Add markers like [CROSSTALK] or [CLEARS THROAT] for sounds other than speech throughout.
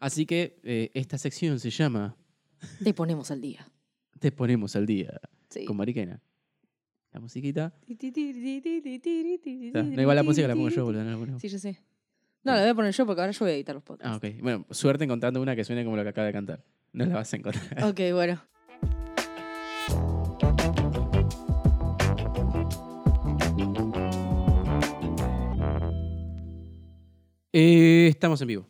Así que eh, esta sección se llama Te ponemos al día. Te ponemos al día Sí. con Mariquena. La musiquita. No, igual la música la pongo yo, boludo. no la Sí, yo sé. No, la voy a poner yo porque ahora yo voy a editar los podcasts. Ah, ok. Bueno, suerte encontrando una que suene como lo que acaba de cantar. No la vas a encontrar. Ok, bueno. Eh, estamos en vivo.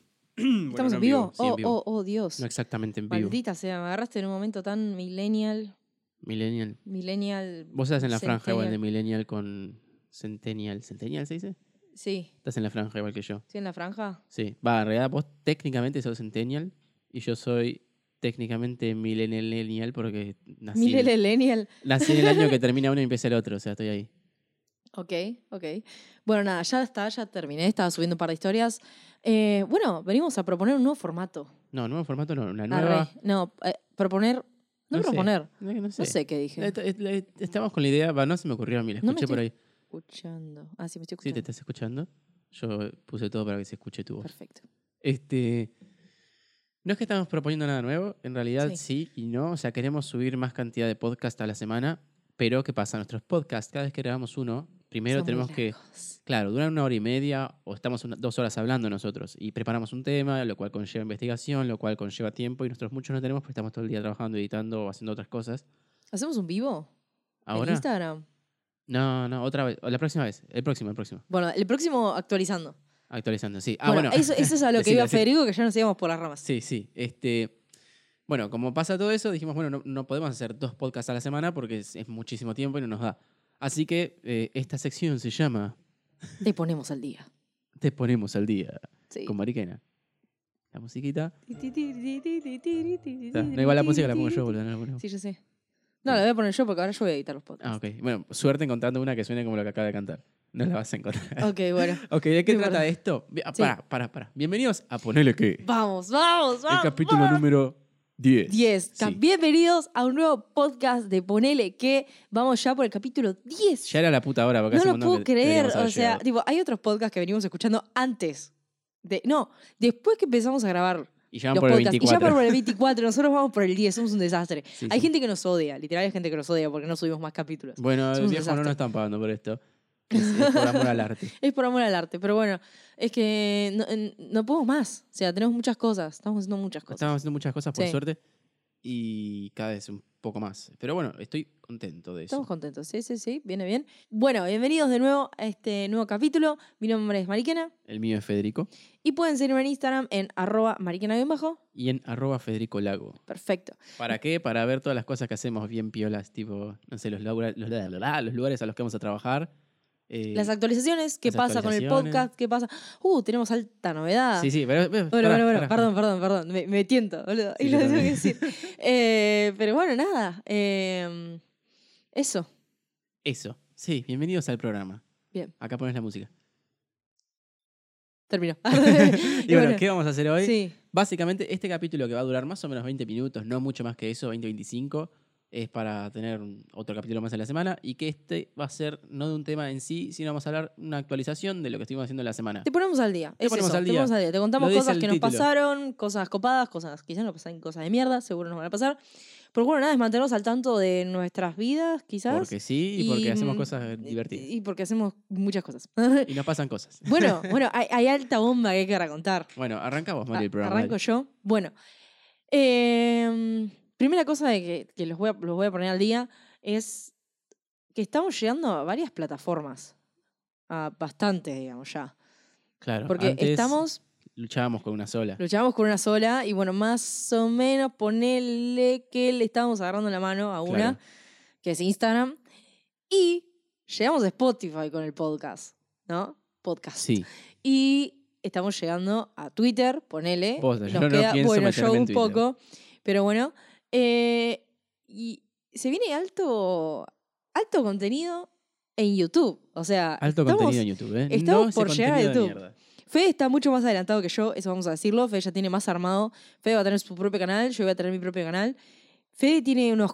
¿Estamos no en vivo? sí, en oh, vivo. oh, oh, Dios. No exactamente en vivo. Maldita sea, me agarraste en un momento tan millennial. Millennial. Millennial. Vos estás en la franja igual de. Millennial con Centennial. ¿Centennial se dice? Sí, Estás en la franja igual que yo. ¿sí en la franja? Sí. Va, en realidad vos técnicamente sos Centennial y yo soy técnicamente Millennial porque nací, Millennial. nací en el año que [LAUGHS] termina uno y empieza el otro. O sea, estoy ahí. Ok, ok. Bueno, nada, ya está, ya terminé. Estaba subiendo un par de historias. Eh, bueno, venimos a proponer un nuevo formato. No, nuevo formato no. Una Arre. nueva. No, eh, proponer. No, No sé. proponer. No, no sé. No sé qué dije. Est- est- est- Estamos con la idea, va, no se me ocurrió a mí, la No me escuché por ahí. Escuchando. Ah, sí, me estoy Sí, te escuchando. estás escuchando. Yo puse todo para que se escuche tu voz. Perfecto. Este, no es que estamos proponiendo nada nuevo, en realidad Sí. sí. y no. O sea, queremos subir más cantidad de podcasts a la semana, pero ¿qué pasa? Nuestros podcasts, cada vez que grabamos uno, primero Son tenemos que, claro, duran una hora y media o estamos una- dos horas hablando nosotros y preparamos un tema, lo cual conlleva investigación, lo cual conlleva tiempo y nosotros muchos no tenemos porque estamos todo el día trabajando, editando o haciendo otras cosas. ¿Hacemos un vivo? ¿En Ahora, Instagram? no, no, otra vez, la próxima vez, el próximo, el próximo, Bueno, el próximo actualizando. actualizando, sí. Ah, bueno, Eso, eso es a [LAUGHS] lo que iba. Federico, que ya nos íbamos por las ramas. Sí, sí. Este, bueno, como pasa todo eso, dijimos, bueno, no, no podemos hacer dos podcasts a la semana porque es, es muchísimo tiempo y no nos da. Así que eh, esta sección se llama Te ponemos al día. Te ponemos al día Sí. con Mariquena. La musiquita. No, igual la música la pongo yo, boludo. no la. Sí, yo sé. No, la voy a poner yo porque ahora yo voy a editar los podcasts. Ah, ok. Bueno, suerte encontrando una que suene como lo que acaba de cantar. No la vas a encontrar. Ok, bueno. [LAUGHS] ok, ¿de qué Sí, trata esto? Ah, Sí. Pará, pará, pará. Bienvenidos a Ponele que. Vamos, vamos, vamos. El capítulo vamos. número 10. 10. Sí. Bienvenidos a un nuevo podcast de Ponele que vamos ya por el capítulo 10. Ya era la puta hora. porque no lo puedo creer. O sea, tipo, hay otros podcasts que venimos escuchando antes. De, no, después que empezamos a grabar Y ya los por el. Y 24. ya por el [LAUGHS] 24. Nosotros vamos por el 10. Somos un desastre. Sí, hay sí. gente que nos odia. Literal, hay gente que nos odia porque no subimos más capítulos. Bueno, el Somos un viejo no nos están pagando por esto. Es, es por amor al arte. [LAUGHS] Es por amor al arte. Pero bueno, es que no, no podemos más. O sea, tenemos muchas cosas. Estamos haciendo muchas cosas. Estamos haciendo muchas cosas por Sí. suerte y cada vez un poco más. Pero bueno, estoy contento de eso. Estamos contentos, sí, sí, sí, viene bien. Bueno, bienvenidos de nuevo a este nuevo capítulo. Mi nombre es Mariquena El mío es Federico y pueden seguirme en Instagram en arroba mariquena-bajo. y en arroba Federico Lago. Perfecto. ¿Para qué? Para ver todas las cosas que hacemos bien piolas, tipo, no sé, los, laura- los, los lugares a los que vamos a trabajar. Eh, Las actualizaciones, qué las pasa con el podcast, qué pasa. Uh, tenemos alta novedad. Sí, sí, pero... pero- Bueno, bueno, bueno, perdón, perdón, perdón. Me, me tiento, boludo. Sí, y lo tengo que decir. Eh, pero bueno, nada. eh, eso. Eso, sí, bienvenidos al programa. Bien. Acá pones la música. Terminó. [LAUGHS] y [LAUGHS] bueno, ¿qué vamos a hacer hoy? Sí. Básicamente, este capítulo que va a durar más o menos 20 minutos, no mucho más que eso, 20-25, es para tener otro capítulo más en la semana y que este va a ser no de un tema en sí, sino vamos a hablar una actualización de lo que estuvimos haciendo en la semana. Te ponemos al día. Te es ponemos eso, al Te día. ponemos al día. Te contamos cosas que nos pasaron, cosas copadas, cosas quizás nos pasan cosas de mierda, seguro nos van a pasar. Pero bueno, nada, es mantenernos al tanto de nuestras vidas, quizás. Porque sí y porque hacemos mm, cosas divertidas. Y porque hacemos muchas cosas. [LAUGHS] Y nos pasan cosas. bueno, [LAUGHS] bueno, hay, hay alta bomba que hay que racontar. Bueno, arrancamos, Mari, el A- programa. Arranco yo. Bueno, em, primera cosa de que, que los, voy a, los voy a poner al día es que estamos llegando a varias plataformas. A bastantes, digamos, ya. Claro, Porque antes estamos luchábamos con una sola. Luchábamos con una sola y bueno, más o menos ponele que le estábamos agarrando la mano a una, Claro. que es Instagram. Y llegamos a Spotify con el podcast, ¿no? Podcast. Sí, Y estamos llegando a Twitter, ponele. Posta, yo Nos no queda, pienso bueno, yo un Twitter. poco. Pero bueno. Eh, y se viene alto, alto contenido en YouTube. O sea, alto estamos- contenido en YouTube, ¿eh? estamos no por llegar a YouTube. Fede está mucho más adelantado que yo, eso vamos a decirlo. Fede ya tiene más armado. Fede va a tener su propio canal, yo voy a tener mi propio canal. Fede tiene unos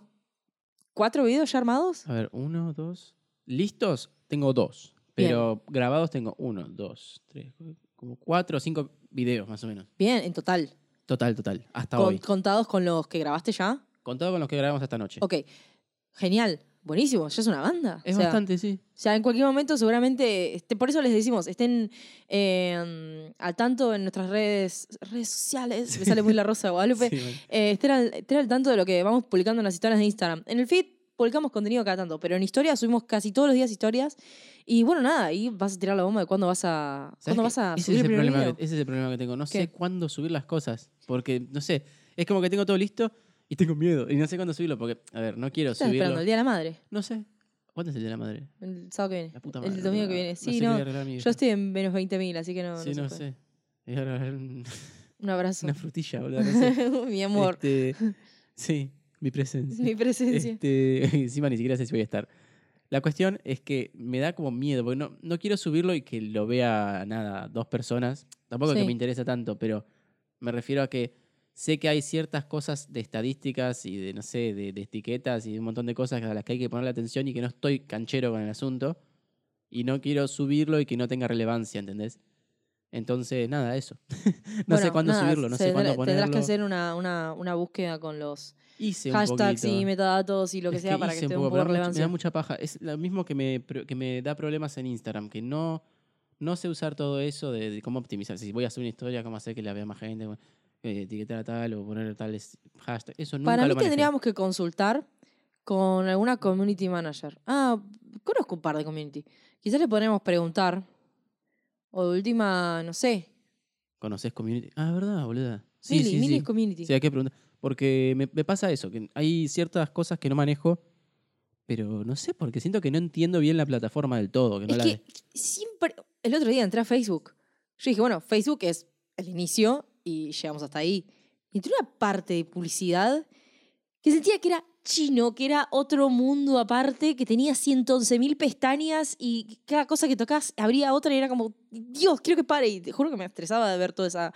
cuatro videos ya armados. A ver, uno, dos. ¿Listos? Tengo dos. Pero grabados tengo uno, dos, tres, como cuatro o cinco videos más o menos. Bien, en total. Total, total. Hasta Con- hoy. contados con los que grabaste ya. Con todo con los que grabamos esta noche. Ok, genial, buenísimo, ya es una banda. Es O sea, bastante, sí. O sea, en cualquier momento seguramente, este, por eso les decimos, estén eh, al tanto en nuestras redes, redes sociales, me sale muy la rosa de Guadalupe, [LAUGHS] Sí, eh, estén, al, estén al tanto de lo que vamos publicando en las historias de Instagram. En el feed publicamos contenido cada tanto, pero en historias subimos casi todos los días historias. Y bueno, nada, ahí vas a tirar la bomba de cuándo vas a, ¿Sabes cuándo vas a ese subir es el problema video. que, ese es el problema que tengo. No sé cuándo subir las cosas. Porque, no sé, es como que tengo todo listo y tengo miedo. Y no sé cuándo subirlo. Porque, a ver, no quiero ¿Qué estás subirlo. esperando? ¿El Día de la Madre? No sé. ¿Cuándo es el Día de la Madre? El sábado que viene. La puta madre. el domingo que viene. Sí, no. yo estoy en menos 20.000, así que no, Sí, no, no sé. Un- abrazo. [LAUGHS] una frutilla, boludo. Sé. [LAUGHS] Mi amor. Este, sí, mi presencia. Mi presencia. Este, [LAUGHS] encima ni siquiera sé si voy a estar. La cuestión es que me da como miedo, porque no, no quiero subirlo y que lo vea nada, dos personas. Tampoco es Sí. que me interesa tanto, pero me refiero a que sé que hay ciertas cosas de estadísticas y de, no sé, de, de etiquetas y de un montón de cosas a las que hay que ponerle atención y que no estoy canchero con el asunto. Y no quiero subirlo y que no tenga relevancia, ¿entendés? Entonces, nada, eso. [LAUGHS] no sé Bueno, cuándo nada, subirlo, no sé cuándo ponerlo. Tendrás que hacer una, una, una búsqueda con los Hice un hashtags y poquito. metadatos y lo que Es sea para que esté un un poco, de me da mucha- paja. Es lo mismo que me, que me da problemas en Instagram, que no, no sé usar todo eso de, de cómo optimizar. Si voy a subir una historia, cómo hacer que la vea más gente, eh, etiquetar a tal o poner tales hashtags. Eso nunca Para mí lo tendríamos que consultar con alguna community manager. Ah, conozco un par de community. Quizás le podríamos preguntar. O de última, no sé. ¿Conoces community? Ah, ¿verdad, boluda? Sí, Mili, sí, Mili sí. es community. Sí, hay que preguntar. Porque me, me pasa eso, que hay ciertas cosas que no manejo, pero no sé, porque siento que no entiendo bien la plataforma del todo. Que no es la que siempre. El otro día entré a Facebook. Yo dije, bueno, Facebook es el inicio y llegamos hasta ahí. Y entré una parte de publicidad que sentía que era chino, que era otro mundo aparte, que tenía 111.000 pestañas y cada cosa que tocas abría otra y era como, Dios, quiero que pare. Y te juro que me estresaba de ver toda esa,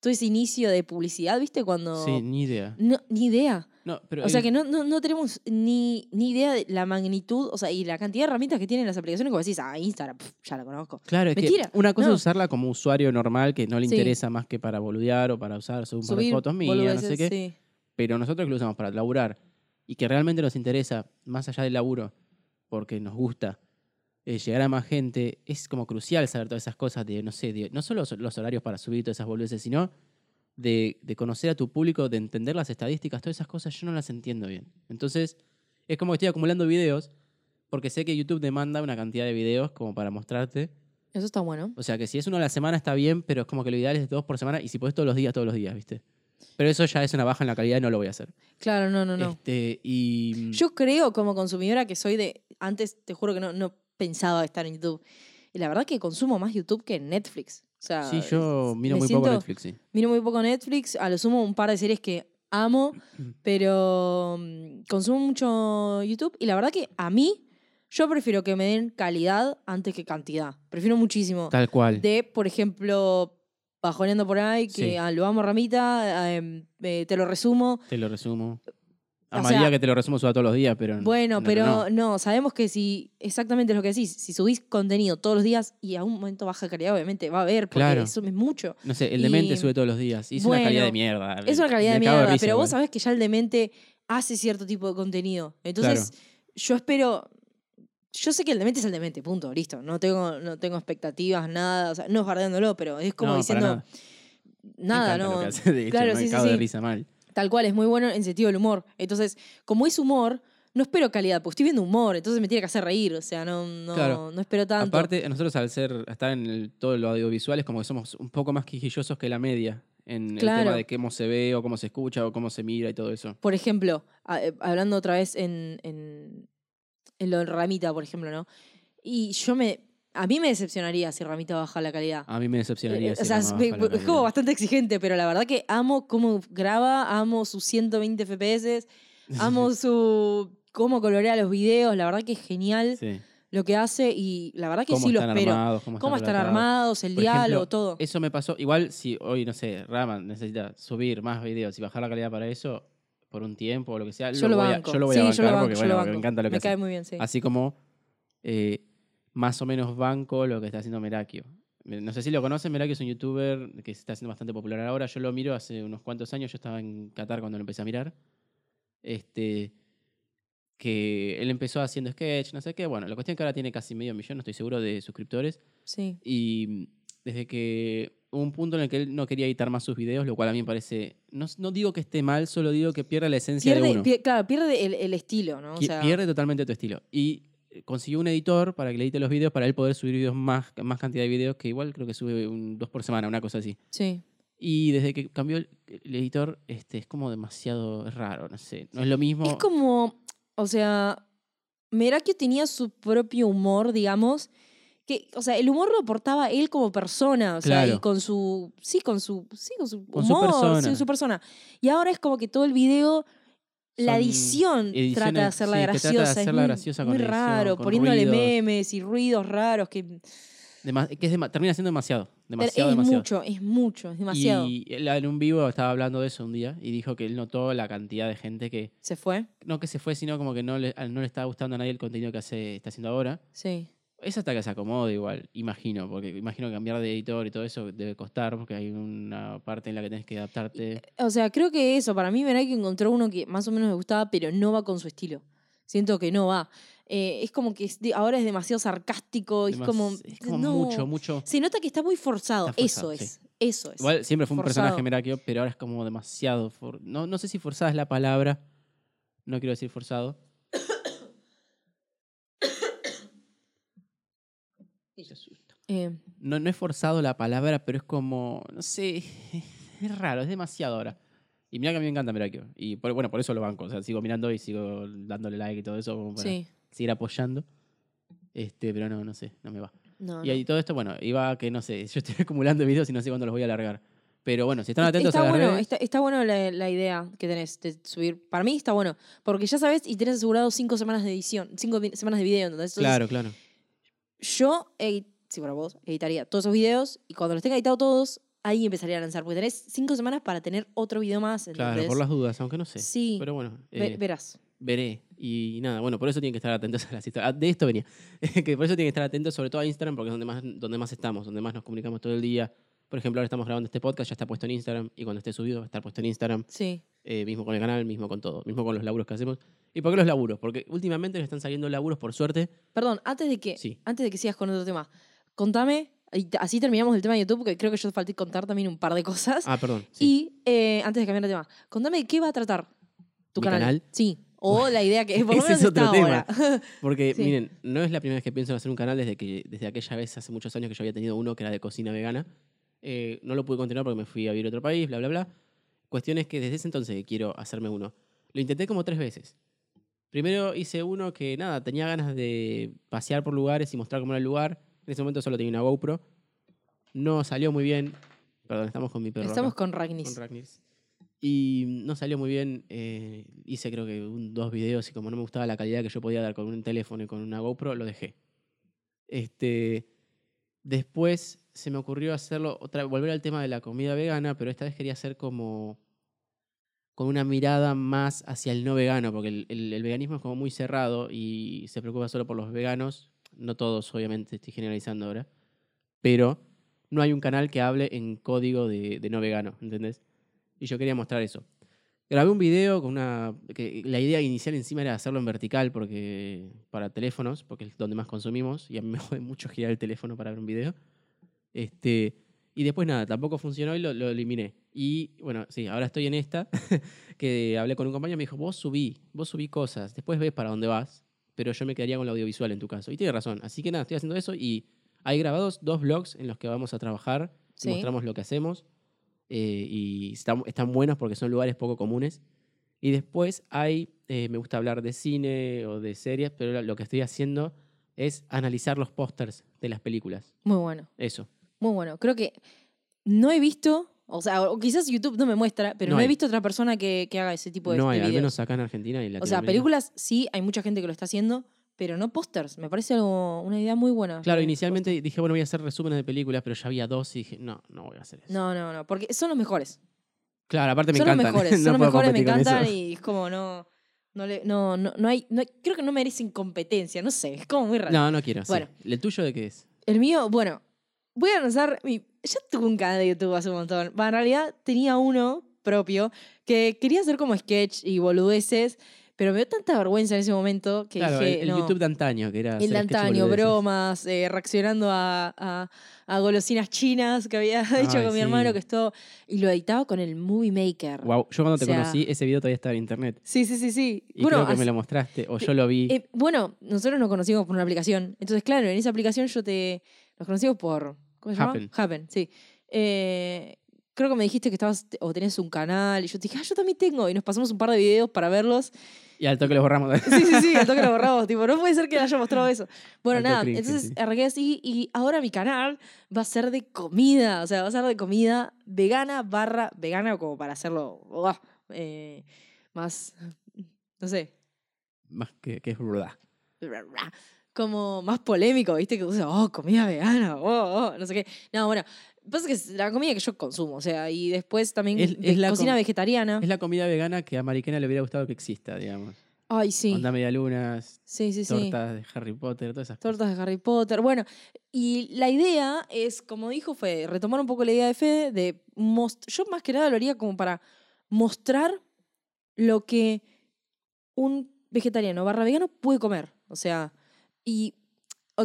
todo ese inicio de publicidad, ¿viste? Cuando... Sí, ni idea. No, ni idea. No, pero O sea que no, no, no tenemos ni, ni idea de la magnitud, o sea, y la cantidad de herramientas que tienen las aplicaciones, como decís, ah, Instagram, ya la conozco. Claro, es Mentira, que una cosa no. es usarla como usuario normal que no le Sí. interesa más que para boludear o para usar subir un par de Subir fotos mías, no sé qué. sí. Pero nosotros que lo usamos para laburar y que realmente nos interesa, más allá del laburo, porque nos gusta eh, llegar a más gente, es como crucial saber todas esas cosas de, no sé, de- no solo los- horarios para subir todas esas boludeces, sino de, de conocer a tu público, de entender las estadísticas, todas esas cosas yo no las entiendo bien. Entonces, es como que estoy acumulando videos, porque sé que YouTube demanda una cantidad de videos como para mostrarte. Eso está bueno. O sea, que si es uno a la semana está bien, pero es como que lo ideal es dos por semana y si podés todos los días, todos los días, ¿viste? Pero eso ya es una baja en la calidad y no lo voy a hacer. Claro, no, no, no. Este, y Yo creo como consumidora que soy de, antes te juro que no, no pensaba estar en YouTube. Y la verdad que consumo más YouTube que Netflix. O sea, sí, yo miro muy poco Netflix, sí. Miro muy poco Netflix, a lo sumo un par de series que amo, [CLEARS THROAT] pero mm, consumo mucho YouTube y la verdad que a mí yo prefiero que me den calidad antes que cantidad. Prefiero muchísimo. Tal cual. De, por ejemplo, bajoneando por ahí, que Sí. ah, lo amo Ramita, eh, eh, te lo resumo. Te lo resumo. O Amaría sea, que te lo resumo suba todos los días, pero. Bueno, no, pero no. no. sabemos que si, exactamente lo que decís, si subís contenido todos los días y a un momento baja calidad, obviamente va a haber, porque Claro. eso es mucho. No sé, el demente sube todos los días. Y es una calidad de mierda. Es una calidad de mierda, risa pero vos sabés que ya el demente hace cierto tipo de contenido. Entonces, yo espero. Yo sé que el demente es el demente, punto, listo. No tengo, no tengo expectativas, nada. O sea, no es bardeándolo, pero es como No, para diciendo. nada. Me encanta no. Lo que hace, [LAUGHS] de hecho, Claro, me sí, sí, cago de sí. risa mal. Tal cual, es muy bueno en sentido del humor. Entonces, como es humor, no espero calidad, porque estoy viendo humor, entonces me tiene que hacer reír. O sea, no, no, Claro. no espero tanto. Aparte, nosotros al ser, estar en el- todo lo audiovisual es como que somos un poco más quijillosos que la media en el Claro. tema de cómo se ve o cómo se escucha o cómo se mira y todo eso. Por ejemplo, a- eh, hablando otra vez en, en, en lo de Ramita, por ejemplo, ¿no? Y yo me. A mí me decepcionaría si Ramita baja la calidad. A mí me decepcionaría. Eh, si o sea, es, me es como bastante exigente, pero la verdad que amo cómo graba, amo sus 120 FPS, amo [LAUGHS] su cómo colorea los videos, la verdad que es genial Sí. lo que hace y la verdad que sí lo espero. armados, cómo, cómo están están armados, el Por diálogo, ejemplo, todo. Eso me pasó. Igual si hoy, no sé, Raman necesita subir más videos y bajar la calidad para eso por un tiempo o lo que sea, yo lo voy a- yo lo voy sí, a yo bancar lo banco, porque bueno, me encanta lo que Me hace. cae muy bien, sí. Así como eh, más o menos banco lo que está haciendo Merakio. No sé si lo conocen, Merakio es un youtuber que se está haciendo bastante popular ahora. Yo lo miro hace unos cuantos años, yo estaba en Qatar cuando lo empecé a mirar. Este, que él empezó haciendo sketch, no sé qué. Bueno, la cuestión es que ahora tiene casi medio millón, no estoy seguro, de suscriptores. Sí. Y desde que hubo un punto en el que él no quería editar más sus videos, lo cual a mí me parece. No, no digo que esté mal, solo digo que pierde la esencia de Pierde, uno. pie- claro, pierde el, el estilo, ¿no? O sea, Pierde totalmente tu estilo. Y eh, consiguió un editor para que le edite los videos para él poder subir videos más, más cantidad de videos, que igual creo que sube un, dos por semana, una cosa así. Sí. Y desde que cambió el, el editor, este, es como demasiado raro, no sé. No es lo mismo. Es como, o sea, Merakio tenía su propio humor, digamos, que, o sea, el humor lo aportaba él como persona, o sea, Claro. y con su, sí, con su, sí, con su Con su humor, persona. sí, su persona. Y ahora es como que todo el video, la edición trata de hacerla sí, graciosa, trata de es hacerla muy, graciosa muy con edición, raro, con poniéndole ruidos. memes y ruidos raros, que Dema- que es termina siendo demasiado. Demasiado, es demasiado. mucho, es mucho, es demasiado. Y él en un vivo estaba hablando de eso un día y dijo que él notó la cantidad de gente que, ¿Se fue? no que se fue, sino como que no le, no le estaba gustando a nadie el contenido que hace, está haciendo ahora. Sí. Es hasta que se acomode igual, imagino, porque imagino que cambiar de editor y todo eso debe costar, porque hay una parte en la que tenés que adaptarte. O sea, creo que eso, para mí Merakio encontró uno que más o menos me gustaba, pero no va con su estilo. Siento que no va. Eh, es como que ahora es demasiado sarcástico, es como... es como no. mucho, mucho. Se nota que está muy forzado, Está forzado, eso sí. es, eso es. Igual siempre fue un Forzado. personaje Merakio, pero ahora es como demasiado. for- No, no sé si forzada es la palabra. No quiero decir forzado. Se asusta. Eh, No, no es forzado la palabra, pero es como. No sé. [LAUGHS] Es raro, es demasiado ahora. Y mira que a mí me encanta Merakio. Y por- bueno, por eso lo banco. O sea, sigo mirando y sigo dándole like y todo eso como para sí, seguir apoyando. Este, pero no, no sé, no me va. no, Y no. ahí todo esto, bueno, iba a que no sé, [LAUGHS] yo estoy acumulando videos y no sé cuándo los voy a alargar. Pero bueno, si están atentos está a las bueno, redes, está, está bueno la, la idea que tenés de subir. Para mí está bueno, porque ya sabes y tenés asegurado cinco semanas de edición, cinco semanas de video. Entonces, claro, claro. Yo, para vos, editaría todos esos videos y cuando los tenga editados todos, ahí empezaría a lanzar. Porque tenés cinco semanas para tener otro video más. Claro, por las dudas, aunque no sé. Sí, Pero bueno, eh, verás. veré. Y nada, bueno, por eso tienen que estar atentos [LAUGHS] a las historias. Ah, De esto venía. [LAUGHS] que por eso tienen que estar atentos sobre todo a Instagram, porque es donde más, donde más estamos, donde más nos comunicamos todo el día. Por ejemplo, ahora estamos grabando este podcast, ya está puesto en Instagram, y cuando esté subido va a estar puesto en Instagram. Sí. eh, mismo con el canal, mismo con todo, mismo con los laburos que hacemos. ¿Y por qué los laburos? Porque últimamente nos están saliendo laburos, por suerte. Perdón, antes de que, Sí. antes de que sigas con otro tema, contame, y así terminamos el tema de YouTube, porque creo que yo falté contar también un par de cosas. Ah, perdón. sí. Y eh, antes de cambiar de tema, contame de qué va a tratar tu ¿Mi canal. canal? Sí. O la idea que por [LAUGHS] Ese es otro está tema. ahora. [LAUGHS] Porque, Sí. miren, no es la primera vez que pienso en hacer un canal desde que desde aquella vez, hace muchos años que yo había tenido uno que era de cocina vegana. Eh, no lo pude continuar porque me fui a vivir a otro país, bla, bla, bla. Cuestión es que desde ese entonces quiero hacerme uno. Lo intenté como tres veces. Primero hice uno que, nada, tenía ganas de pasear por lugares y mostrar cómo era el lugar. En ese momento solo tenía una GoPro. No salió muy bien. Perdón, estamos con mi perro. acá Estamos con Ragnis. con Ragnis. Y no salió muy bien. eh, hice creo que un, dos videos y como no me gustaba la calidad que yo podía dar con un teléfono y con una GoPro, lo dejé. Este, después se me ocurrió hacerlo, otra, volver al tema de la comida vegana, pero esta vez quería hacer como con una mirada más hacia el no vegano, porque el, el- el veganismo es como muy cerrado y se preocupa solo por los veganos, no todos obviamente, estoy generalizando ahora, pero no hay un canal que hable en código de, de no vegano, ¿entendés? Y yo quería mostrar eso. Grabé un video con una. que la idea inicial encima era hacerlo en vertical porque para teléfonos, porque es donde más consumimos, y a mí me jode mucho girar el teléfono para ver un video. Este, y después nada, tampoco funcionó y lo, lo eliminé. Y bueno, sí, ahora estoy en esta, [LAUGHS] que hablé con un compañero y me dijo, vos subí, vos subí cosas, después ves para dónde vas, pero yo me quedaría con lo audiovisual en tu caso. Y tiene razón, así que nada, estoy haciendo eso y hay grabados dos vlogs en los que vamos a trabajar, Sí. mostramos lo que hacemos eh, y están, están buenos porque son lugares poco comunes. Y después hay, eh, me gusta hablar de cine o de series, pero lo que estoy haciendo es analizar los pósters de las películas. Muy bueno, Eso. Muy bueno. Creo que no he visto, o sea, o quizás YouTube no me muestra, pero No no, he hay. visto otra persona que, que haga ese tipo de, no de hay, al menos acá en Argentina y en O sea, películas sí, hay mucha gente que lo está haciendo, pero no pósters. Me parece algo, una idea muy buena. Claro, inicialmente dije, bueno, voy a hacer resúmenes de películas, pero ya había dos y dije, no, no voy a hacer eso. No, no, no, porque son los mejores. Claro, aparte me son encantan. [LAUGHS] los mejores, no son los mejores, me encantan y es como no, no, le, no, no, no hay, no- creo que no merecen competencia, no sé, es como muy raro. No, no quiero. sí. Bueno. ¿El tuyo de qué es? El mío, bueno, voy a lanzar mi... Ya tuve un canal de YouTube hace un montón. En realidad tenía uno propio que quería hacer como sketch y boludeces, pero me dio tanta vergüenza en ese momento que Claro, dije, el, el no. YouTube de antaño, que era. El de antaño, bromas, eh, reaccionando a, a- a golosinas chinas que había [LAUGHS] hecho con mi hermano, que esto. Y lo editaba con el Movie Maker. Wow, yo cuando te sea- conocí, ese video todavía estaba en internet. Sí, sí, sí, sí. Y bueno, creo que me lo mostraste, o yo lo vi. eh, bueno, nosotros nos conocimos por una aplicación. Entonces, claro, en esa aplicación yo te. Nos conocimos por. ¿Cómo se llama? Happen. Happen, sí. Eh, creo que me dijiste que estabas o tenés un canal. Y yo te dije, ah, yo también tengo. Y nos pasamos un par de videos para verlos. Y al toque los borramos. Sí, sí, sí, al toque lo borramos. Tipo, no puede ser que haya mostrado eso. Bueno, nada, cringe, entonces sí. arranqué así y ahora mi canal va a ser de comida. O sea, va a ser de comida vegana barra vegana, como para hacerlo eh, más, no sé, Más que, que es verdad. Como más polémico, ¿viste? Que usa, oh, comida vegana, oh, oh, no sé qué. No, bueno, pasa que es la comida que yo consumo, o sea, y después también Es- la cocina com- vegetariana. Es la comida vegana que a Mariquena le hubiera gustado que exista, digamos. Ay, sí. Onda medialunas, Sí, sí, sí. tortas de Harry Potter, todas esas cosas. Tortas de Harry Potter. Bueno, y la idea es, como dijo, fue retomar un poco la idea de Fede, de most- yo más que nada lo haría como para mostrar lo que un vegetariano barra vegano puede comer. O sea, y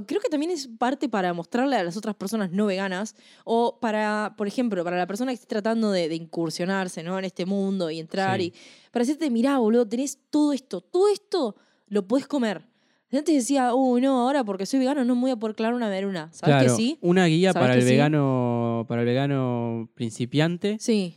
creo que también es parte para mostrarle a las otras personas no veganas, o para, por ejemplo, para la persona que esté tratando de, de incursionarse ¿no? en este mundo y entrar, Sí. y para decirte, mirá, boludo, tenés todo esto, todo esto lo puedes comer. Antes decía, uy, no, ahora porque soy vegano no me voy a poder clavar una veruna. ¿Sabes Claro, que sí? una guía ¿Sabes para el sí? vegano, para el vegano principiante Sí.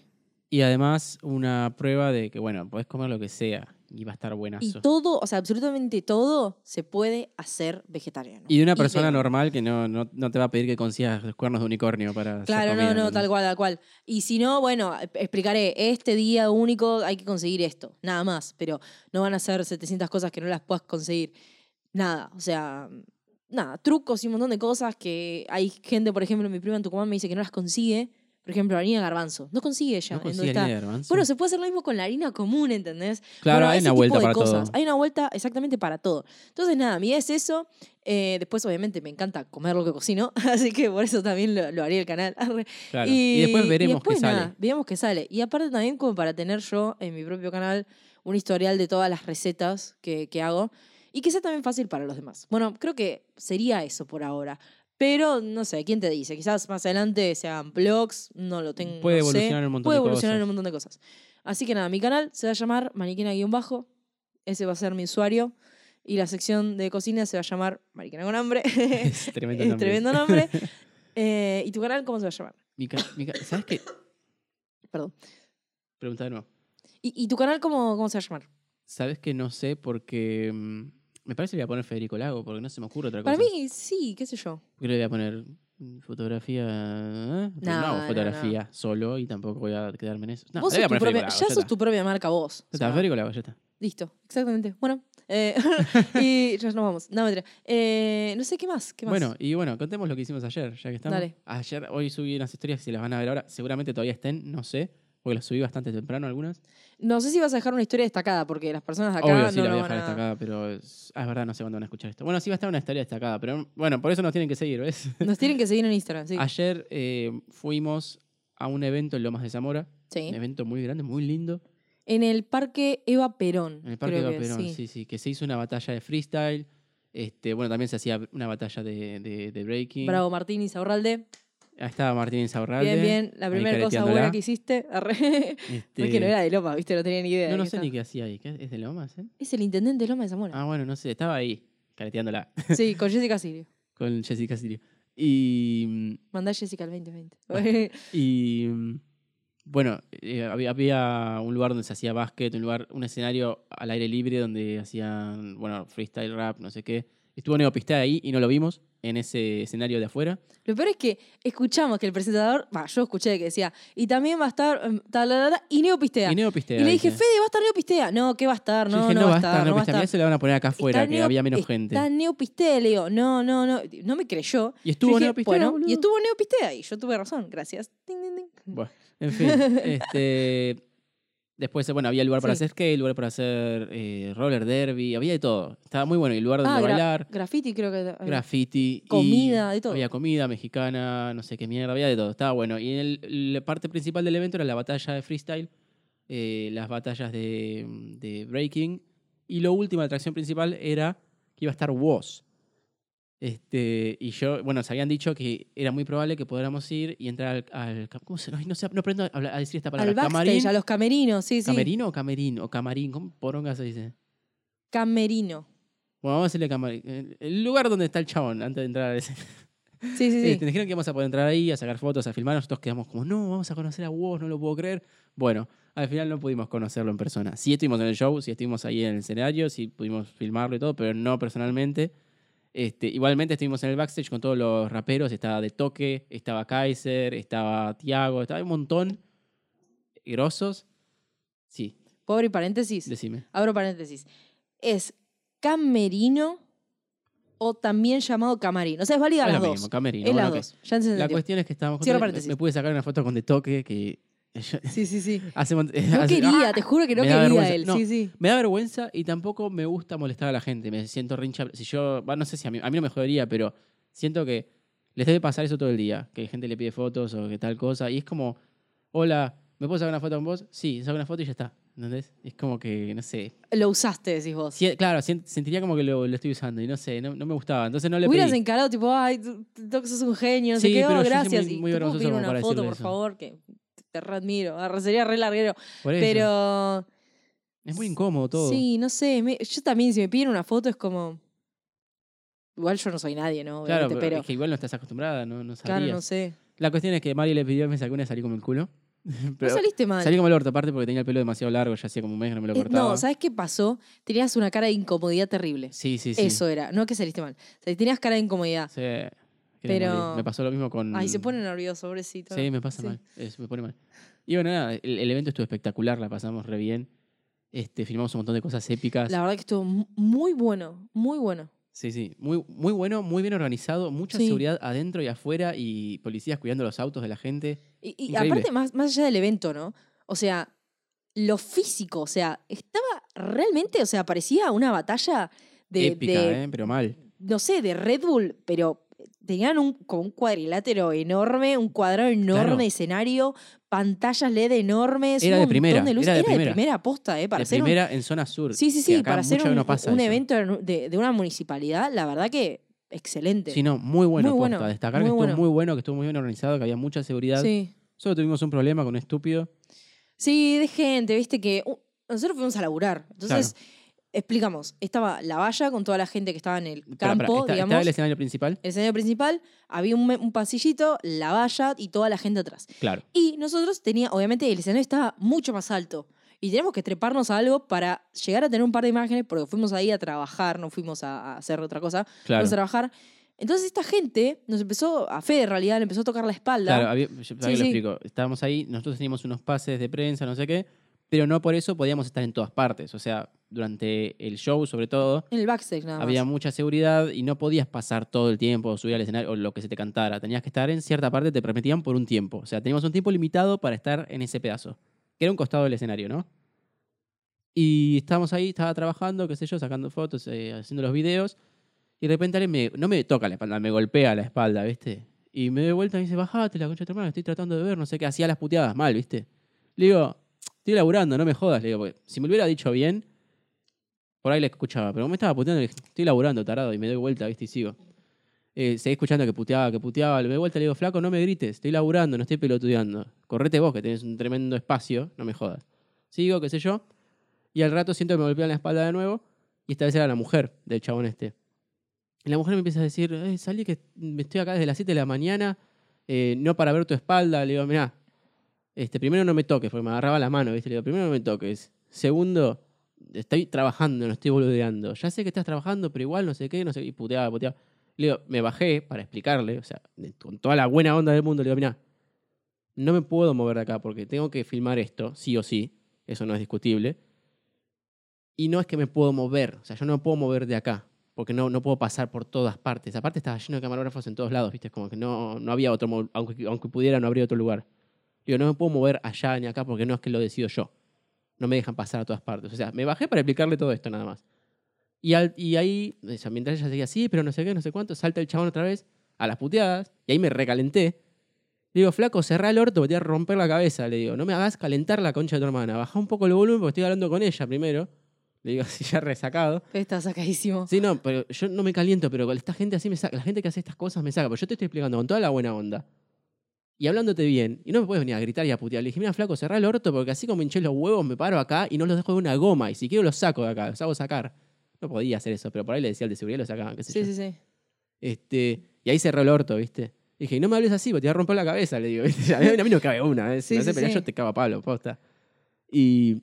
y además una prueba de que bueno, podés comer lo que sea y va a estar Y buenazo. todo, o sea, absolutamente todo se puede hacer vegetariano. Y de una persona vegano. normal que no, no, no te va a pedir que consigas los cuernos de unicornio para hacer Claro, comida, no, no, tal cual, tal cual. Y si no, bueno, explicaré, este día único hay que conseguir esto, nada más, pero no van a ser 700 cosas que no las puedas conseguir. Nada, o sea, nada, trucos y un montón de cosas que hay gente, por ejemplo, mi prima en Tucumán me dice que no las consigue. Por ejemplo, harina de garbanzo. No consigue ella. No consigue harina de garbanzo. Bueno, se puede hacer lo mismo con la harina común, ¿entendés? claro, Bueno, hay ese una tipo vuelta de para cosas. todo. Hay una vuelta exactamente para todo. Entonces, nada, mi idea es eso. Eh, después, obviamente, me encanta comer lo que cocino, [LAUGHS] así que por eso también lo, lo haría el canal. Claro. Y, después veremos después, qué sale. nada, veremos qué sale. Y aparte también como para tener yo en mi propio canal un historial de todas las recetas que, que hago y que sea también fácil para los demás. Bueno, creo que sería eso por ahora. Pero no sé, ¿quién te dice? Quizás más adelante sean blogs, no lo tengo. Puede no sé. evolucionar un montón Puede de evolucionar cosas. un montón de cosas. Así que nada, mi canal se va a llamar Mariquena-Bajo. Ese va a ser mi usuario. Y la sección de cocina se va a llamar Mariquena con hambre. [LAUGHS] Es tremendo Es nombre. tremendo nombre. [LAUGHS] Eh, ¿Y tu canal cómo se va a llamar? Mi mi ¿Sabes qué? Perdón. Pregunta de nuevo. ¿Y, y tu canal cómo, cómo se va a llamar? ¿Sabes que no sé? Porque mm, me parece que le voy a poner Federico Lago, porque no se me ocurre otra Para cosa. mí, sí, qué sé yo. ¿Por qué le voy a poner mm, fotografía? ¿eh? No, no hago no, no. fotografía solo y tampoco voy a quedarme en eso. No, Vos le voy a poner propia, Lago, ya ya sos tu propia marca vos. Ya O está, sea, Federico Lago, ya está. listo, exactamente. Bueno, eh, [LAUGHS] [LAUGHS] y ya nos vamos. No, mentira. Eh, no sé qué más. ¿Qué más? Bueno, y bueno, contemos lo que hicimos ayer, ya que estamos. Dale. Ayer, hoy subí unas historias que se las van a ver ahora. Seguramente todavía estén, no sé, porque las subí bastante temprano algunas. no sé si vas a dejar una historia destacada, porque las personas de acá Obvio, sí, no la voy a dejar a... destacada, pero es, ah, es verdad, no sé cuándo van a escuchar esto. Bueno, sí va a estar una historia destacada, pero bueno, por eso nos tienen que seguir, ¿ves? Nos tienen que seguir en Instagram, sí. Ayer eh, fuimos a un evento en Lomas de Zamora, Sí. un evento muy grande, muy lindo, En el Parque Eva Perón. en el Parque que Perón, sí. sí, que se hizo una batalla de freestyle, este, bueno, también se hacía una batalla de, de, de breaking. Bravo Martín y Saurralde. Ahí estaba Martín Insaurralde. Bien, bien. La primera cosa buena que hiciste. arre. [LAUGHS] Este, No es que no era de Loma, ¿viste? No tenía ni idea. no, no sé ni qué hacía ahí. ¿Qué- ¿Es de Lomas, eh? Es el intendente de Loma de Zamora. Ah, bueno, no sé, estaba ahí, careteándola, [LAUGHS] Sí, con Jessica Sirio. [LAUGHS] con Jessica Sirio. Y mm, Mandá a Jessica al 2020. Y mm, bueno, eh, había, había un lugar donde se hacía básquet, un lugar, un escenario al aire libre donde hacían, bueno, freestyle rap, no sé qué. Estuvo Neopistea ahí y no lo vimos en ese escenario de afuera. Lo peor es que escuchamos que el presentador, va, yo escuché que decía, y también va a estar em, y Neopistea. Y Y, Neopistea. le dije. Fede, va a estar Neopistea. No, ¿qué va a estar? Yo No, dije, no, va a estar, no va a estar. se la van a poner acá afuera, que Neo- había menos gente. Está Neopistea, le digo, no, no, no. No me creyó. Y estuvo dije, Neopistea, Bueno, boludo. y estuvo Neopistea y yo tuve razón, gracias. Bueno, en fin, [LAUGHS] este. Después, bueno, había lugar para Sí. hacer skate, lugar para hacer eh, roller derby, había de todo. Estaba muy bueno. Y lugar donde Ah, gra- bailar, graffiti creo que... graffiti. y Comida, de todo. Había comida mexicana, no sé qué mierda, había de todo. Estaba bueno. Y en el- la parte principal del evento era la batalla de freestyle, eh, las batallas de, de breaking. Y lo último, la atracción principal era que iba a estar Woz. Este, y yo, bueno, se habían dicho que era muy probable que pudiéramos ir y entrar al. al ¿Cómo se Ay, No sé, no aprendo a, a decir esta palabra. Al backstage, Camarín. a los camerinos, sí, sí. ¿Camerino o camerín? O camarín, ¿cómo poronga se dice? Camerino. Bueno, vamos a decirle camarín. El- lugar donde está el chabón antes de entrar a ese. Sí, sí, sí. Este, dijeron que íbamos a poder entrar ahí, a sacar fotos, a filmar. Nosotros quedamos como, no, vamos a conocer a vos, no lo puedo creer. Bueno, al final no pudimos conocerlo en persona. Sí estuvimos en el show, sí estuvimos ahí en el escenario, sí pudimos filmarlo y todo, pero no personalmente. Este, igualmente estuvimos en el backstage con todos los raperos. Estaba De Toque, estaba Kaiser, estaba Tiago, estaba un montón. Grosos. Sí, ¿Puedo abrir paréntesis? decime. Abro paréntesis. Es camerino o también llamado camarín. O sea, es válida Es las lo dos. mismo, camerino. es bueno, las ok. dos. Ya La cuestión es que estábamos Cierro me-. Me pude sacar una foto con De Toque que. [LAUGHS] Sí, sí, sí. [LAUGHS] hace, No hace- quería, te juro que no quería él. No. Sí, sí. Me da vergüenza y tampoco me gusta molestar a la gente. Me siento rincha. Si yo, no sé si a mí, a mí no me jodería, pero siento que les debe pasar eso todo el día. Que gente le pide fotos o que tal cosa. Y es como, hola, ¿me puedo sacar una foto con vos? Sí, saco una foto y ya está. ¿Entendés? Es como que, no sé. Lo usaste, decís vos. Si- claro, sentiría como que lo, lo estoy usando y no sé, no, no me gustaba. Entonces no le Hubieras pedí. encarado, tipo, ay, tú, tú sos un genio, no sé Sí, qué, pero oh, yo soy gracias. muy- y muy ¿te puedo pedir una foto, por favor, que te re admiro. Sería re larguero. Por eso. Pero, Es muy incómodo todo. sí, no sé. me- yo también, si me piden una foto, es como. Igual yo no soy nadie, ¿no? Claro, Obviamente, pero, pero. es que igual no estás acostumbrada, no, no claro, no sé. La cuestión es que Mario le pidió y me sacó una y salí como el culo. No [LAUGHS] Pero saliste mal. salí como el orto, aparte porque tenía el pelo demasiado largo, ya hacía como un mes que no me lo Eh, cortaba. no, ¿sabes qué pasó? Tenías una cara de incomodidad terrible. Sí, sí, sí. Eso era. No que saliste mal. O sea, tenías cara de incomodidad. Sí, Pero-. Me pasó lo mismo con. Ay, se pone nervioso, pobrecito. Sí, me pasa Sí. mal. es- me pone mal. Y bueno, nada, el, el evento estuvo espectacular, la pasamos re bien. Este, filmamos un montón de cosas épicas. La verdad que estuvo mu- muy bueno, muy bueno. Sí, sí. Muy, muy bueno, muy bien organizado, mucha Sí. seguridad adentro y afuera y policías cuidando los autos de la gente. Y, aparte, más, más allá del evento, ¿no? O sea, lo físico, o sea, estaba realmente, o sea, parecía una batalla de, Épica, de, ¿eh? Pero mal. no sé, de Red Bull, pero tenían un, como un cuadrilátero enorme, un cuadrado enorme Claro. de escenario, pantallas LED enormes, Era un de primera, de era de Era de primera. posta, ¿eh? Para de hacer un- primera en zona sur. Sí, sí, sí, para hacer un, no evento de, de una municipalidad, la verdad que excelente. Sí, no, muy bueno. Muy posta. bueno, Destacar muy que estuvo bueno. muy bueno, que estuvo muy bien organizado, que había mucha seguridad. Sí. Solo tuvimos un problema con un estúpido. Sí, de gente, viste que uh, nosotros fuimos a laburar. Entonces, explicamos, estaba la valla con toda la gente que estaba en el campo, espera, ¿está- digamos. ¿Estaba el escenario principal? el escenario principal, había un, un pasillito, la valla y toda la gente atrás. Claro. Y nosotros tenía, obviamente, el escenario estaba mucho más alto. Y tenemos que treparnos a algo para llegar a tener un par de imágenes, porque fuimos ahí a trabajar, no fuimos a, a hacer otra cosa, Claro. fuimos a trabajar. Entonces esta gente nos empezó, a Fede en realidad, le empezó a tocar la espalda. Claro, había, yo- lo sí. explico. Estábamos ahí, nosotros teníamos unos pases de prensa, no sé qué, pero no por eso podíamos estar en todas partes. O sea, durante el show, sobre todo, En el backstage nada más. había mucha seguridad y no podías pasar todo el tiempo, subir al escenario o lo que se te cantara. Tenías que estar en cierta parte, te permitían por un tiempo. O sea, teníamos un tiempo limitado para estar en ese pedazo, que era un costado del escenario, ¿no? Y estábamos ahí, estaba trabajando, qué sé yo, sacando fotos, eh, haciendo los videos. Y de repente alguien me, no me toca la espalda, me golpea la espalda, ¿viste? Y me doy vuelta y me dice, bajate la concha de tu hermano, estoy tratando de ver, no sé qué. Hacía las puteadas mal, ¿viste? Le digo, estoy laburando, no me jodas. Le digo, porque si me lo hubiera dicho bien, por ahí le escuchaba. Pero me estaba puteando, estoy laburando, tarado. Y me doy vuelta, ¿viste? Y sigo. Eh, seguí escuchando que puteaba, que puteaba. Le doy vuelta le digo, flaco, no me grites, estoy laburando, no estoy pelotudeando. Correte vos, que tenés un tremendo espacio, no me jodas. Sigo, qué sé yo. Y al rato siento que me golpean la espalda de nuevo. Y esta vez era la mujer del chabón este. Y la mujer me empieza a decir, "Eh, salí que me estoy acá desde las 7 de la mañana, eh, no para ver tu espalda. Le digo, mirá, este, primero no me toques, porque me agarraba la mano, ¿viste? Le digo, primero no me toques. Segundo, estoy trabajando, no estoy boludeando. Ya sé que estás trabajando, pero igual no sé qué, no sé qué. Y puteaba, puteaba. Le digo, me bajé para explicarle, o sea, con toda la buena onda del mundo, le digo, mirá, no me puedo mover de acá porque tengo que filmar esto, sí o sí, eso no es discutible. Y no es que me puedo mover, o sea, yo no me puedo mover de acá, porque no, no puedo pasar por todas partes. Aparte estaba lleno de camarógrafos en todos lados, ¿viste? Como que no, no había otro, aunque, aunque pudiera, no habría otro lugar. Digo, no me puedo mover allá ni acá porque no es que lo decido yo. No me dejan pasar a todas partes. O sea, me bajé para explicarle todo esto nada más. Y, al- y ahí, o sea, mientras ella seguía así, pero no sé qué, no sé cuánto, salta el chabón otra vez a las puteadas, y ahí me recalenté. Le digo, flaco, cerrá el orto, te voy a romper la cabeza. Le digo, no me hagas calentar la concha de tu hermana. Baja un poco el volumen porque estoy hablando con ella primero. Le digo [LAUGHS] así ya resacado. Está sacadísimo. Sí, no, pero yo no me caliento, pero esta gente así me saca. La gente que hace estas cosas me saca. Pero yo te estoy explicando con toda la buena onda. Y hablándote bien. Y no me puedes venir a gritar y a putear. Le dije, mira, flaco, cerrá el orto porque así como hinché los huevos, me paro acá y no los dejo de una goma. Y si quiero los saco de acá, los hago sacar. No podía hacer eso, pero por ahí le decía al de seguridad lo sacaban, qué sé Sí, yo. sí, sí. Este, y ahí cerró el orto, ¿viste? Y dije, no me hables así, porque te voy a romper la cabeza, le digo. ¿viste? [LAUGHS] A mí, no cabe una, ¿eh? Si Sí, sí, pelear sí. yo te cago a palo, posta. Y,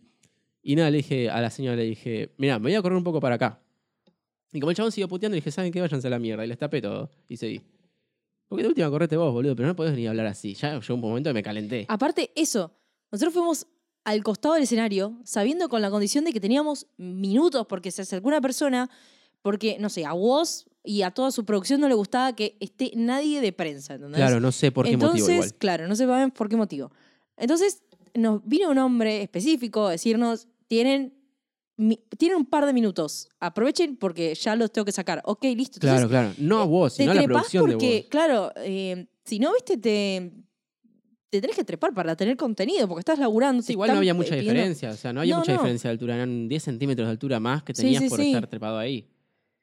y nada, le dije a la señora, le dije, mira, me voy a correr un poco para acá. Y como el chabón siguió puteando, le dije, ¿saben qué? Váyanse a la mierda. Y les tapé todo. Y seguí. Porque de última correte vos, boludo, pero no podés ni hablar así. Ya llegó un momento que me calenté. Aparte, eso, nosotros fuimos al costado del escenario sabiendo con la condición de que teníamos minutos porque se acercó una persona, porque, no sé, a vos y a toda su producción no le gustaba que esté nadie de prensa, ¿entendés? claro, no sé por qué Entonces, motivo igual. claro, no sabemos por qué motivo. Entonces, nos vino un hombre específico a decirnos, tienen, mi- tienen un par de minutos, aprovechen porque ya los tengo que sacar. Ok, listo. Entonces, Claro, claro. No a vos, te sino a la producción porque, de vos. claro, eh, si no, viste, te, te tenés que trepar para tener contenido, porque estás laburando. Sí, igual no eh, había eh, mucha pidiendo- diferencia. O sea, no había No, mucha no. diferencia de altura. Eran 10 centímetros de altura más que tenías sí, por sí. estar trepado ahí.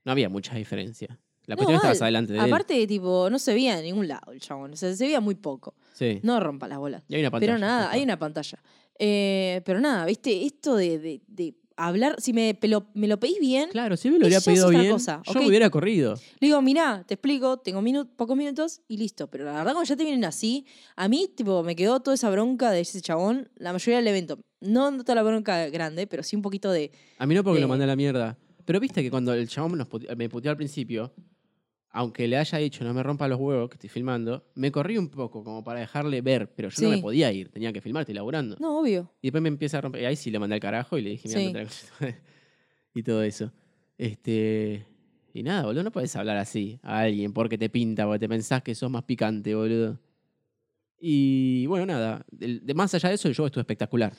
No había mucha diferencia. La No, cuestión estabas mal. adelante de él. Aparte, tipo, no se veía en ningún lado el chabón. O sea, se veía muy poco. Sí. No rompa las bolas. Y hay una pantalla. Pero nada, justo. hay una pantalla. Eh, pero nada, viste, esto de, de- de hablar, si me, pelo- me lo pedís bien, Claro, si me lo hubiera pedido bien, cosa, yo me hubiera corrido. le digo, mirá, te explico, tengo minu- pocos minutos y listo. Pero la verdad, cuando ya te vienen así, a mí, tipo, me quedó toda esa bronca de ese chabón la mayoría del evento. No toda la bronca grande, pero sí un poquito de. A mí no porque lo Eh. mandé a la mierda. Pero viste que cuando el chabón nos pute- me puteó al principio, aunque le haya dicho no me rompa los huevos que estoy filmando, me corrí un poco como para dejarle ver, pero yo no me podía ir, tenía que filmar, estoy laburando. No, obvio. Y después me empieza a romper. Y ahí sí le mandé al carajo y le dije, mira, Sí. [LAUGHS] y todo eso. Este. Y nada, boludo, no puedes hablar así a alguien porque te pinta, porque te pensás que sos más picante, boludo. Y bueno, nada. de, más allá de eso, el show estuvo espectacular.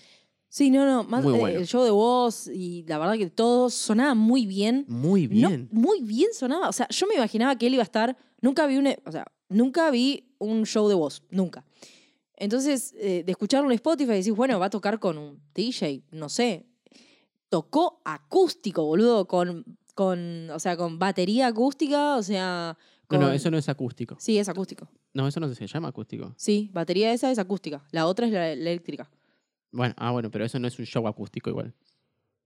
Sí, no, no. Más, Muy eh. El show de voz y la verdad que todo sonaba muy bien. Muy No, bien. muy bien sonaba. O sea, yo me imaginaba que él iba a estar. Nunca vi un. O sea, nunca vi un show de voz. Nunca. Entonces, eh, de escucharlo en Spotify y decís, bueno, va a tocar con un DJ, no sé. Tocó acústico, boludo, con. con o sea, con batería acústica, o sea. No, Con... no, eso no es acústico. Sí, es acústico. No, eso no se llama acústico. Sí, batería esa es acústica. La otra es la, la eléctrica. Bueno, ah, bueno, pero eso no es un show acústico igual.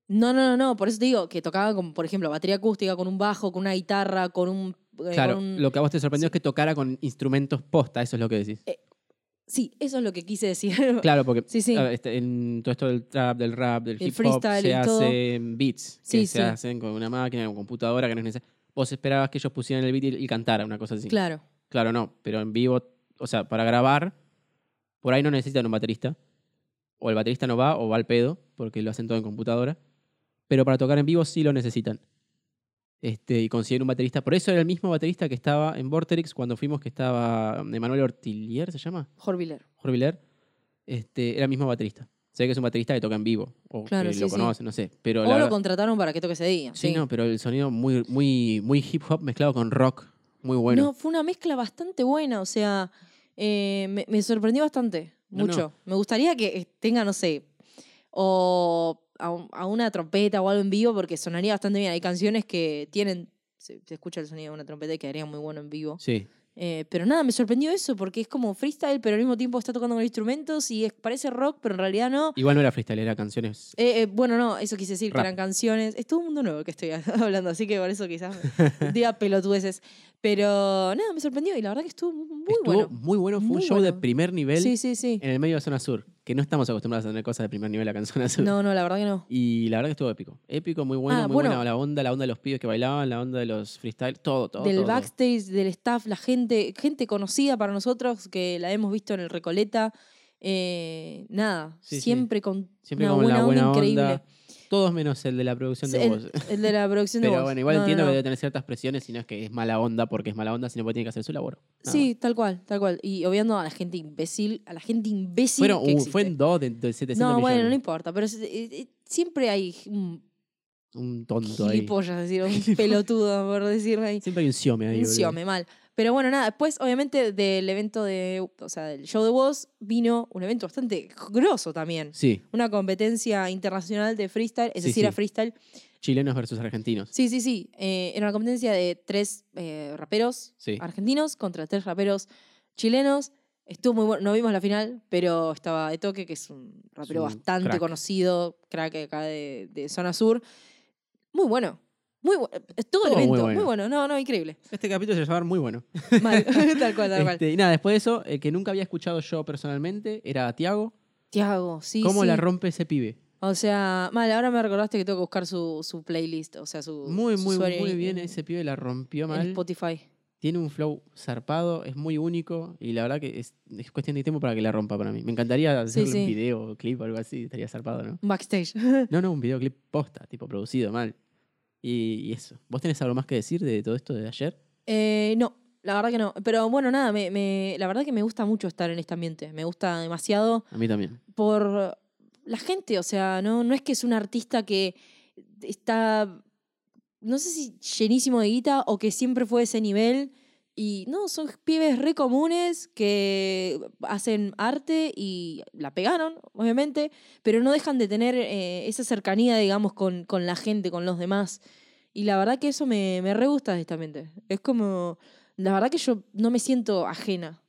No, no, no, no. Por eso te digo que tocaba, con, por ejemplo, batería acústica con un bajo, con una guitarra, con un. eh, Claro, con un- lo que a vos te sorprendió es que tocara con instrumentos posta, eso es lo que decís. Sí, eso es lo que quise decir. [LAUGHS] Claro, porque Sí, sí. a ver, este, en todo esto del trap, del rap, del El hip hop, freestyle se todo. hacen beats Sí, que se sí. hacen con una máquina, con computadora, que no es necesario. Vos esperabas que ellos pusieran el beat y, y cantaran, una cosa así. Claro. Claro, no, pero en vivo, o sea, para grabar, por ahí no necesitan un baterista. O el baterista no va o va al pedo, porque lo hacen todo en computadora. Pero para tocar en vivo sí lo necesitan. Este, y consiguen un baterista. Por eso era el mismo baterista que estaba en Vorterix cuando fuimos, que estaba Emanuel Ortilier, ¿se llama? Jorviller. Jorge Villar. Este, era el mismo baterista. Ve que es un baterista que toca en vivo. O Claro, que sí, lo sí. conoce, no sé. Pero O la lo verdad- contrataron para que toque ese día. sí, no, pero el sonido muy, muy, muy hip hop mezclado con rock. Muy bueno. No, fue una mezcla bastante buena. O sea, eh, me, me sorprendió bastante. No, no. Mucho. Me gustaría que tenga, no sé, o a, un- a una trompeta o algo en vivo, porque sonaría bastante bien. Hay canciones que tienen. Se, se escucha el sonido de una trompeta y quedaría muy bueno en vivo. Sí. Eh, pero nada, me sorprendió eso, porque es como freestyle, pero al mismo tiempo está tocando con instrumentos y es- parece rock, pero en realidad no. Igual no era freestyle, era canciones. Eh, eh, bueno, no, eso quise decir, Rap. que eran canciones. Es todo un mundo nuevo que estoy [LAUGHS] hablando, así que por eso quizás [LAUGHS] diga pelotudeces. Pero nada, me sorprendió y la verdad que estuvo muy Estuvo bueno. muy bueno. Fue Muy un show de primer nivel Sí, sí, sí. en el medio de zona sur. Que no estamos acostumbrados a tener cosas de primer nivel zona sur. No, no, la verdad que no. Y la verdad que estuvo épico. Épico, muy bueno, Ah, muy bueno. buena la onda, la onda de los pibes que bailaban, la onda de los freestyle, todo, todo. del todo. backstage, del staff, la gente, gente conocida para nosotros que la hemos visto en el Recoleta. eh, nada, Sí, sí. siempre con Siempre una con la buena, buena onda increíble. onda. Todos menos el de la producción de el, voz. el de la producción de [LAUGHS] Pero voz. bueno, igual No, entiendo no. que debe tener ciertas presiones, si no es que es mala onda porque es mala onda, sino porque tiene que hacer su labor. Nada Sí, tal cual, tal cual. Y obviando a la gente imbécil, a la gente imbécil Fueron, que uh, fue en dos de, de 700 No, millones. bueno, no importa, pero es- eh, eh, siempre hay un Un tonto ahí. gilipollas, decir, un [LAUGHS] pelotudo, por decirme ahí. Siempre hay un siome ahí. Un siome, mal. Pero bueno, nada, después obviamente del evento de, o sea, del show de voz vino un evento bastante grosso también. Sí, Una competencia internacional de freestyle, es Sí, decir, sí. a freestyle. chilenos versus argentinos. Sí, sí, sí. eh, era una competencia de tres eh, raperos Sí. argentinos contra tres raperos chilenos. Estuvo muy bueno, no vimos la final, pero estaba de toque, que es un rapero un bastante crack. conocido, crack acá de, de zona sur. Muy bueno. Muy bueno. Todo el muy evento, muy bueno. No, no, increíble. Este capítulo se va a llamar muy bueno. Mal. [LAUGHS] tal cual, tal cual. Este, y nada, después de eso, el que nunca había escuchado yo personalmente era Tiago. Tiago, sí. ¿Cómo sí. la rompe ese pibe? O sea, mal, ahora me recordaste que tengo que buscar su, su playlist, o sea, su. Muy, muy, muy en- bien. en- Ese pibe la rompió en mal. Spotify. Tiene un flow zarpado, es muy único y la verdad que es, es cuestión de tiempo para que la rompa para mí. Me encantaría hacerle sí. un video clip o algo así, estaría zarpado, ¿no? Un Backstage. No, no, un videoclip posta, tipo producido mal. Y, y eso. ¿Vos tenés algo más que decir de todo esto de ayer? Eh, no, la verdad que no. Pero bueno, nada, me, me- la verdad que me gusta mucho estar en este ambiente. Me gusta demasiado A mí también. por la gente. O sea, no, no es que es un artista que está, no sé si llenísimo de guita o que siempre fue de ese nivel. Y no, son pibes re comunes que hacen arte y la pegaron, obviamente, pero no dejan de tener eh, esa cercanía, digamos, con, con la gente, con los demás. Y la verdad que eso me, me re gusta de esta mente. Es como, la verdad que yo no me siento ajena.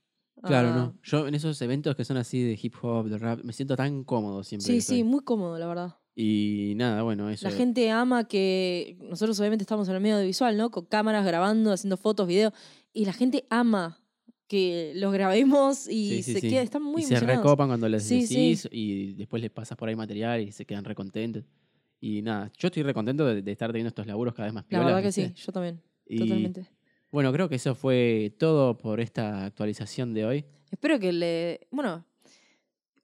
Claro, a- no. Yo en esos eventos que son así de hip hop, de rap, me siento tan cómodo siempre. Sí, sí, estoy. muy cómodo, la verdad. Y nada, bueno, eso. La gente ama que nosotros obviamente estamos en el medio audiovisual, ¿no? Con cámaras grabando, haciendo fotos, videos, y la gente ama que los grabemos y Sí, sí, se sí. queda, están muy y se recopan cuando les decís y después les pasas por ahí material y se quedan recontentos. Y nada, yo estoy recontento de, de estar teniendo estos laburos cada vez más La piolas, verdad que ¿viste? sí, yo también, Y, totalmente. Bueno, creo que eso fue todo por esta actualización de hoy. Espero que le. Bueno,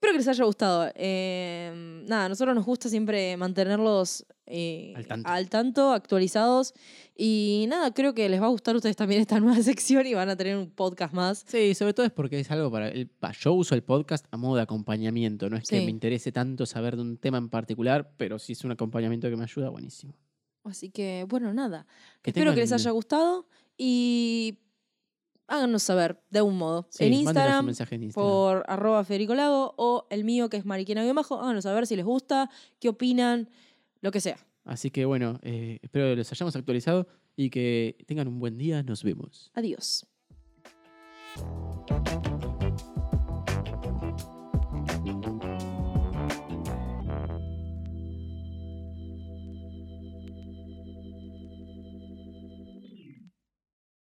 espero que les haya gustado. Eh, nada, a nosotros nos gusta siempre mantenerlos eh, Al tanto. al tanto, actualizados. Y nada, creo que les va a gustar a ustedes también [LAUGHS] esta nueva sección y van a tener un podcast más. Sí, sobre todo es porque es algo para... El, yo uso el podcast a modo de acompañamiento, no es que me interese tanto saber de un tema en particular, pero si es un acompañamiento que me ayuda, buenísimo. Así que, bueno, nada. Que Espero que les haya gustado y háganos saber de un modo. Sí, en Instagram, mensaje en Instagram. por arroba Federico Lago o el mío que es Mariquena Bajo. Háganos saber si les gusta, qué opinan, lo que sea. Así que bueno, eh, espero que los hayamos actualizado y que tengan un buen día. Nos vemos. Adiós.